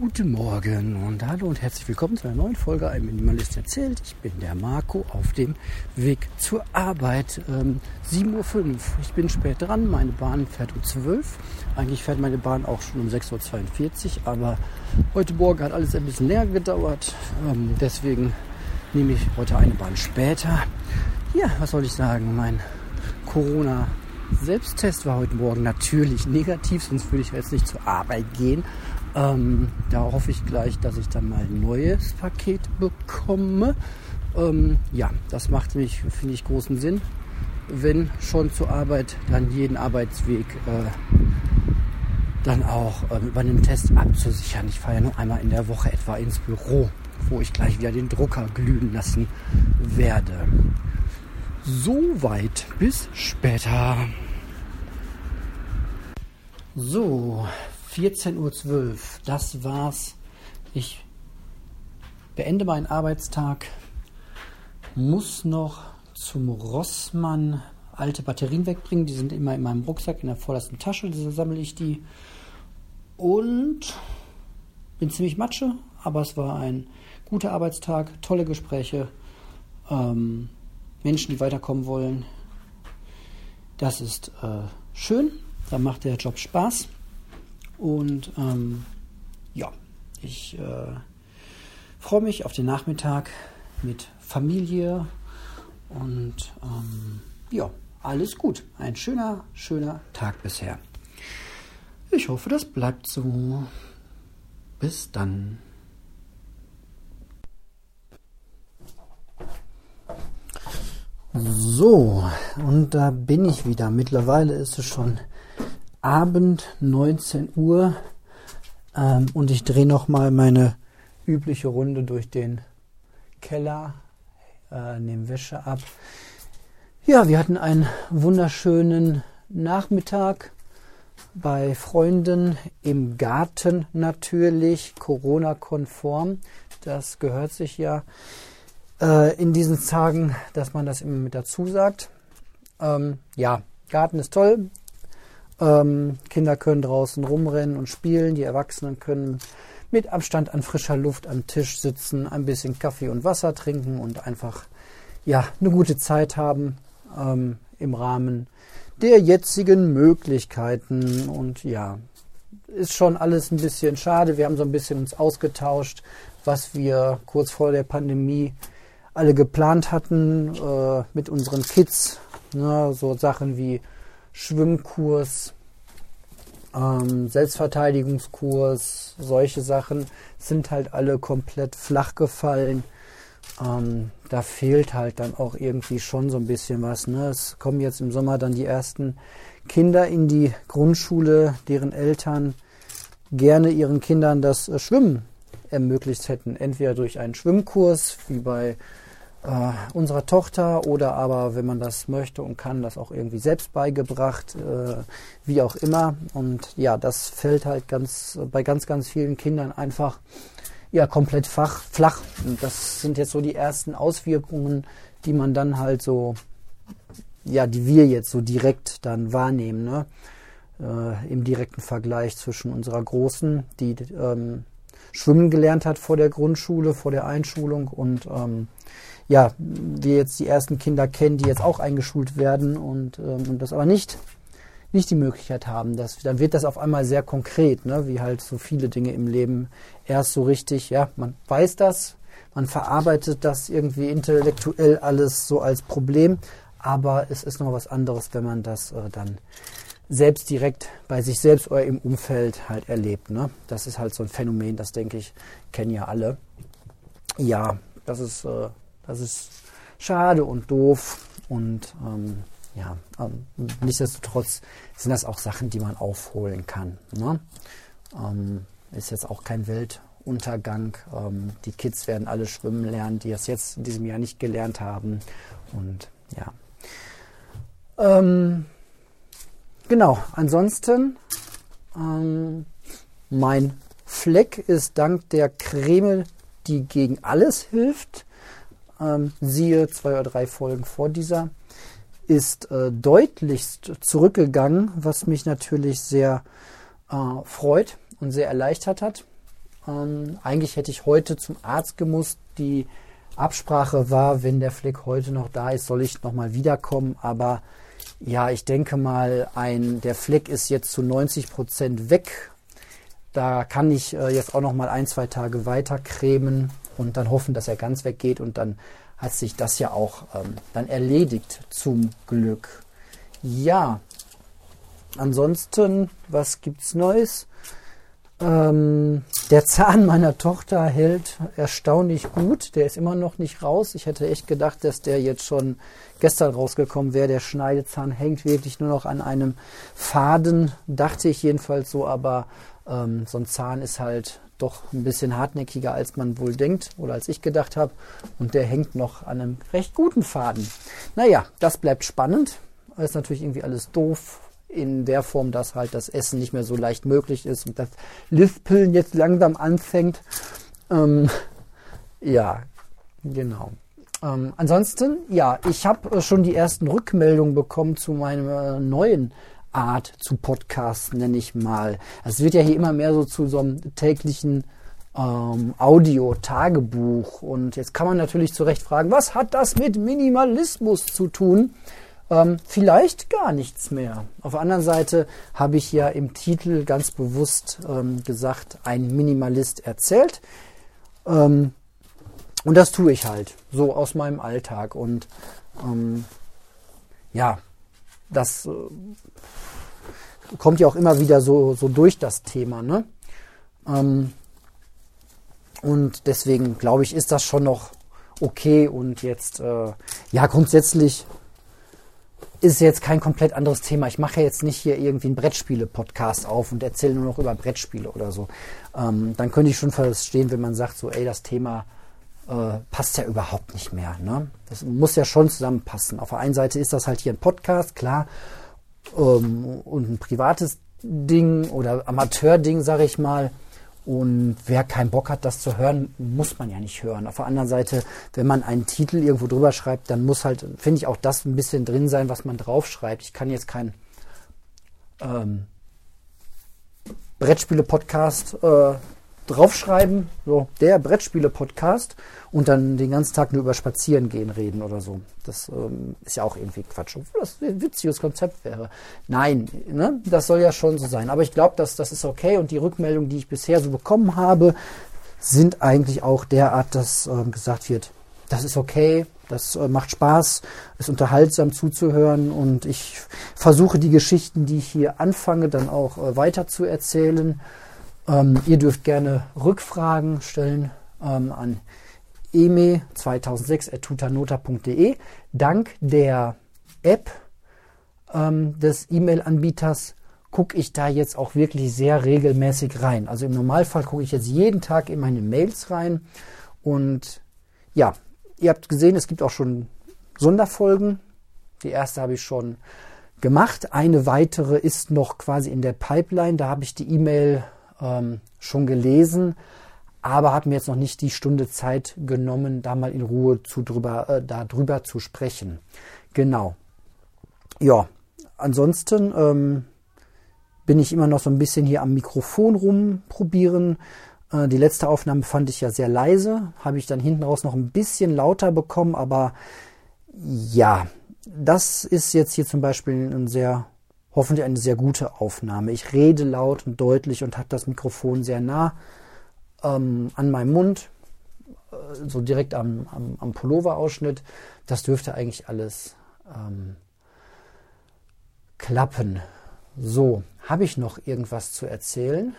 Guten Morgen und hallo und herzlich willkommen zu einer neuen Folge Ein Minimalist erzählt. Ich bin der Marco auf dem Weg zur Arbeit. Ähm, 7.05 Uhr. Ich bin spät dran. Meine Bahn fährt um 12 Uhr. Eigentlich fährt meine Bahn auch schon um 6.42 Uhr, aber heute Morgen hat alles ein bisschen länger gedauert. Ähm, deswegen nehme ich heute eine Bahn später. Ja, was soll ich sagen? Mein Corona Selbsttest war heute Morgen natürlich negativ, sonst würde ich jetzt nicht zur Arbeit gehen. Ähm, da hoffe ich gleich, dass ich dann mal ein neues Paket bekomme. Ähm, ja, das macht mich, finde ich, großen Sinn. Wenn schon zur Arbeit, dann jeden Arbeitsweg äh, dann auch äh, über einen Test abzusichern. Ich fahre ja nur einmal in der Woche etwa ins Büro, wo ich gleich wieder den Drucker glühen lassen werde. Soweit, bis später. So, 14.12 Uhr, das war's. Ich beende meinen Arbeitstag, muss noch zum Rossmann alte Batterien wegbringen. Die sind immer in meinem Rucksack in der vordersten Tasche, da sammle ich die. Und bin ziemlich matsche, aber es war ein guter Arbeitstag, tolle Gespräche, ähm, Menschen, die weiterkommen wollen. Das ist äh, schön, da macht der Job Spaß. Und ähm, ja, ich äh, freue mich auf den Nachmittag mit Familie und ähm, ja, alles gut. Ein schöner, schöner Tag bisher. Ich hoffe, das bleibt so. Bis dann. So, und da bin ich wieder. Mittlerweile ist es schon Abend 19 Uhr ähm, und ich drehe noch mal meine übliche Runde durch den Keller, äh, nehme Wäsche ab. Ja, wir hatten einen wunderschönen Nachmittag bei Freunden im Garten natürlich, Corona-konform. Das gehört sich ja äh, in diesen Tagen, dass man das immer mit dazu sagt. Ähm, ja, Garten ist toll. Ähm, Kinder können draußen rumrennen und spielen, die Erwachsenen können mit Abstand an frischer Luft am Tisch sitzen, ein bisschen Kaffee und Wasser trinken und einfach ja eine gute Zeit haben ähm, im Rahmen der jetzigen Möglichkeiten und ja ist schon alles ein bisschen schade. Wir haben so ein bisschen uns ausgetauscht, was wir kurz vor der Pandemie alle geplant hatten äh, mit unseren Kids. Ne, so Sachen wie Schwimmkurs, ähm, Selbstverteidigungskurs, solche Sachen sind halt alle komplett flach gefallen. Ähm, da fehlt halt dann auch irgendwie schon so ein bisschen was. Ne? Es kommen jetzt im Sommer dann die ersten Kinder in die Grundschule, deren Eltern gerne ihren Kindern das äh, Schwimmen ermöglicht hätten. Entweder durch einen Schwimmkurs, wie bei äh, unserer Tochter oder aber, wenn man das möchte und kann, das auch irgendwie selbst beigebracht, äh, wie auch immer. Und ja, das fällt halt ganz bei ganz, ganz vielen Kindern einfach ja komplett fach, flach. Und das sind jetzt so die ersten Auswirkungen, die man dann halt so, ja, die wir jetzt so direkt dann wahrnehmen, ne? Äh, im direkten Vergleich zwischen unserer Großen, die ähm, schwimmen gelernt hat vor der Grundschule, vor der Einschulung und ähm, ja, wir jetzt die ersten Kinder kennen, die jetzt auch eingeschult werden und, ähm, und das aber nicht, nicht die Möglichkeit haben. Dass, dann wird das auf einmal sehr konkret, ne? wie halt so viele Dinge im Leben erst so richtig, ja, man weiß das, man verarbeitet das irgendwie intellektuell alles so als Problem, aber es ist noch was anderes, wenn man das äh, dann selbst direkt bei sich selbst oder im Umfeld halt erlebt. Ne? Das ist halt so ein Phänomen, das denke ich, kennen ja alle. Ja, das ist äh, das ist schade und doof und ähm, ja, ähm, nichtsdestotrotz sind das auch Sachen, die man aufholen kann. Ne? Ähm, ist jetzt auch kein Weltuntergang. Ähm, die Kids werden alle schwimmen lernen, die es jetzt in diesem Jahr nicht gelernt haben. Und ja. Ähm, genau, ansonsten ähm, mein Fleck ist dank der Creme, die gegen alles hilft, ähm, siehe zwei oder drei Folgen vor dieser, ist äh, deutlichst zurückgegangen, was mich natürlich sehr äh, freut und sehr erleichtert hat. Ähm, eigentlich hätte ich heute zum Arzt gemusst. Die Absprache war, wenn der Fleck heute noch da ist, soll ich nochmal wiederkommen. Aber ja, ich denke mal, ein, der Fleck ist jetzt zu 90 Prozent weg. Da kann ich äh, jetzt auch noch mal ein, zwei Tage weiter cremen und dann hoffen, dass er ganz weggeht und dann hat sich das ja auch ähm, dann erledigt zum Glück. Ja, ansonsten, was gibt's Neues? Ähm, der Zahn meiner Tochter hält erstaunlich gut. Der ist immer noch nicht raus. Ich hätte echt gedacht, dass der jetzt schon gestern rausgekommen wäre. Der Schneidezahn hängt wirklich nur noch an einem Faden, dachte ich jedenfalls so, aber ähm, so ein Zahn ist halt doch ein bisschen hartnäckiger, als man wohl denkt oder als ich gedacht habe. Und der hängt noch an einem recht guten Faden. Naja, das bleibt spannend. Ist natürlich irgendwie alles doof in der Form, dass halt das Essen nicht mehr so leicht möglich ist und das Lispeln jetzt langsam anfängt. Ähm, ja, genau. Ähm, ansonsten, ja, ich habe äh, schon die ersten Rückmeldungen bekommen zu meinem äh, neuen Art zu Podcasten, nenne ich mal. Es wird ja hier immer mehr so zu so einem täglichen ähm, Audio-Tagebuch. Und jetzt kann man natürlich zu Recht fragen, was hat das mit Minimalismus zu tun? Ähm, vielleicht gar nichts mehr. Auf der anderen Seite habe ich ja im Titel ganz bewusst ähm, gesagt, ein Minimalist erzählt. Ähm, und das tue ich halt so aus meinem Alltag. Und ähm, ja, das äh, kommt ja auch immer wieder so, so durch das Thema. Ne? Ähm, und deswegen glaube ich, ist das schon noch okay. Und jetzt, äh, ja, grundsätzlich ist jetzt kein komplett anderes Thema. Ich mache jetzt nicht hier irgendwie einen Brettspiele-Podcast auf und erzähle nur noch über Brettspiele oder so. Ähm, dann könnte ich schon verstehen, wenn man sagt, so, ey, das Thema äh, passt ja überhaupt nicht mehr. Ne? Das muss ja schon zusammenpassen. Auf der einen Seite ist das halt hier ein Podcast, klar, ähm, und ein privates Ding oder Amateurding, sage ich mal. Und wer keinen Bock hat, das zu hören, muss man ja nicht hören. Auf der anderen Seite, wenn man einen Titel irgendwo drüber schreibt, dann muss halt, finde ich, auch das ein bisschen drin sein, was man draufschreibt. Ich kann jetzt kein ähm, Brettspiele-Podcast äh, draufschreiben, so der Brettspiele-Podcast und dann den ganzen Tag nur über Spazieren gehen reden oder so. Das ähm, ist ja auch irgendwie Quatsch, obwohl das ein witziges Konzept wäre. Nein, ne? das soll ja schon so sein. Aber ich glaube, dass das ist okay und die Rückmeldungen, die ich bisher so bekommen habe, sind eigentlich auch derart, dass ähm, gesagt wird, das ist okay, das äh, macht Spaß, ist unterhaltsam zuzuhören und ich versuche die Geschichten, die ich hier anfange, dann auch äh, weiter zu erzählen. Ähm, ihr dürft gerne Rückfragen stellen ähm, an eme2006.tutanota.de. Dank der App ähm, des E-Mail-Anbieters gucke ich da jetzt auch wirklich sehr regelmäßig rein. Also im Normalfall gucke ich jetzt jeden Tag in meine Mails rein. Und ja, ihr habt gesehen, es gibt auch schon Sonderfolgen. Die erste habe ich schon gemacht. Eine weitere ist noch quasi in der Pipeline. Da habe ich die E-Mail ähm, schon gelesen aber habe mir jetzt noch nicht die Stunde Zeit genommen, da mal in Ruhe zu drüber, äh, da drüber zu sprechen. Genau. Ja, ansonsten ähm, bin ich immer noch so ein bisschen hier am Mikrofon rumprobieren. Äh, die letzte Aufnahme fand ich ja sehr leise, habe ich dann hinten raus noch ein bisschen lauter bekommen, aber ja, das ist jetzt hier zum Beispiel ein sehr, hoffentlich eine sehr gute Aufnahme. Ich rede laut und deutlich und habe das Mikrofon sehr nah ähm, an meinem Mund, äh, so direkt am, am, am Pulloverausschnitt. Das dürfte eigentlich alles ähm, klappen. So, habe ich noch irgendwas zu erzählen?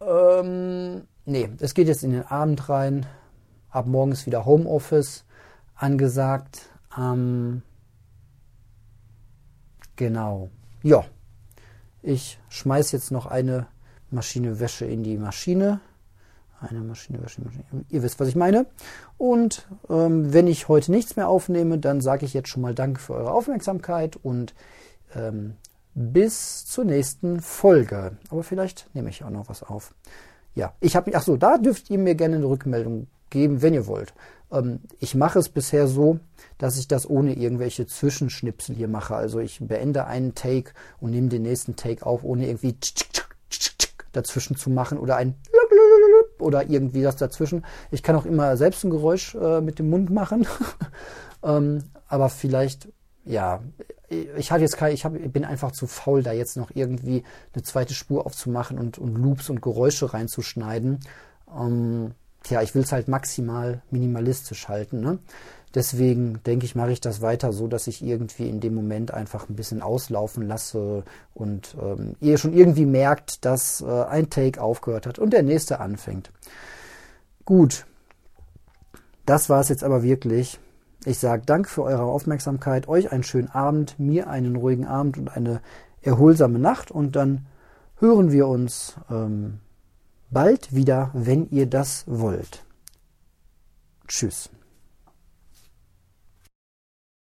Ähm, nee, es geht jetzt in den Abend rein. Ab morgen ist wieder Homeoffice angesagt. Ähm, genau. Ja, ich schmeiß jetzt noch eine Maschine Wäsche in die Maschine. Eine Maschine, Maschine, Maschine. Ihr wisst, was ich meine. Und ähm, wenn ich heute nichts mehr aufnehme, dann sage ich jetzt schon mal Danke für eure Aufmerksamkeit und ähm, bis zur nächsten Folge. Aber vielleicht nehme ich auch noch was auf. Ja, ich habe mich, ach so, da dürft ihr mir gerne eine Rückmeldung geben, wenn ihr wollt. Ähm, ich mache es bisher so, dass ich das ohne irgendwelche Zwischenschnipsel hier mache. Also ich beende einen Take und nehme den nächsten Take auf, ohne irgendwie dazwischen zu machen oder ein oder irgendwie das dazwischen. Ich kann auch immer selbst ein Geräusch äh, mit dem Mund machen. ähm, aber vielleicht, ja, ich hatte jetzt kein, ich hab, bin einfach zu faul, da jetzt noch irgendwie eine zweite Spur aufzumachen und, und Loops und Geräusche reinzuschneiden. Ähm, ja, ich will es halt maximal minimalistisch halten. Ne? Deswegen denke ich, mache ich das weiter so, dass ich irgendwie in dem Moment einfach ein bisschen auslaufen lasse und ähm, ihr schon irgendwie merkt, dass äh, ein Take aufgehört hat und der nächste anfängt. Gut, das war es jetzt aber wirklich. Ich sage Dank für eure Aufmerksamkeit, euch einen schönen Abend, mir einen ruhigen Abend und eine erholsame Nacht und dann hören wir uns ähm, bald wieder, wenn ihr das wollt. Tschüss.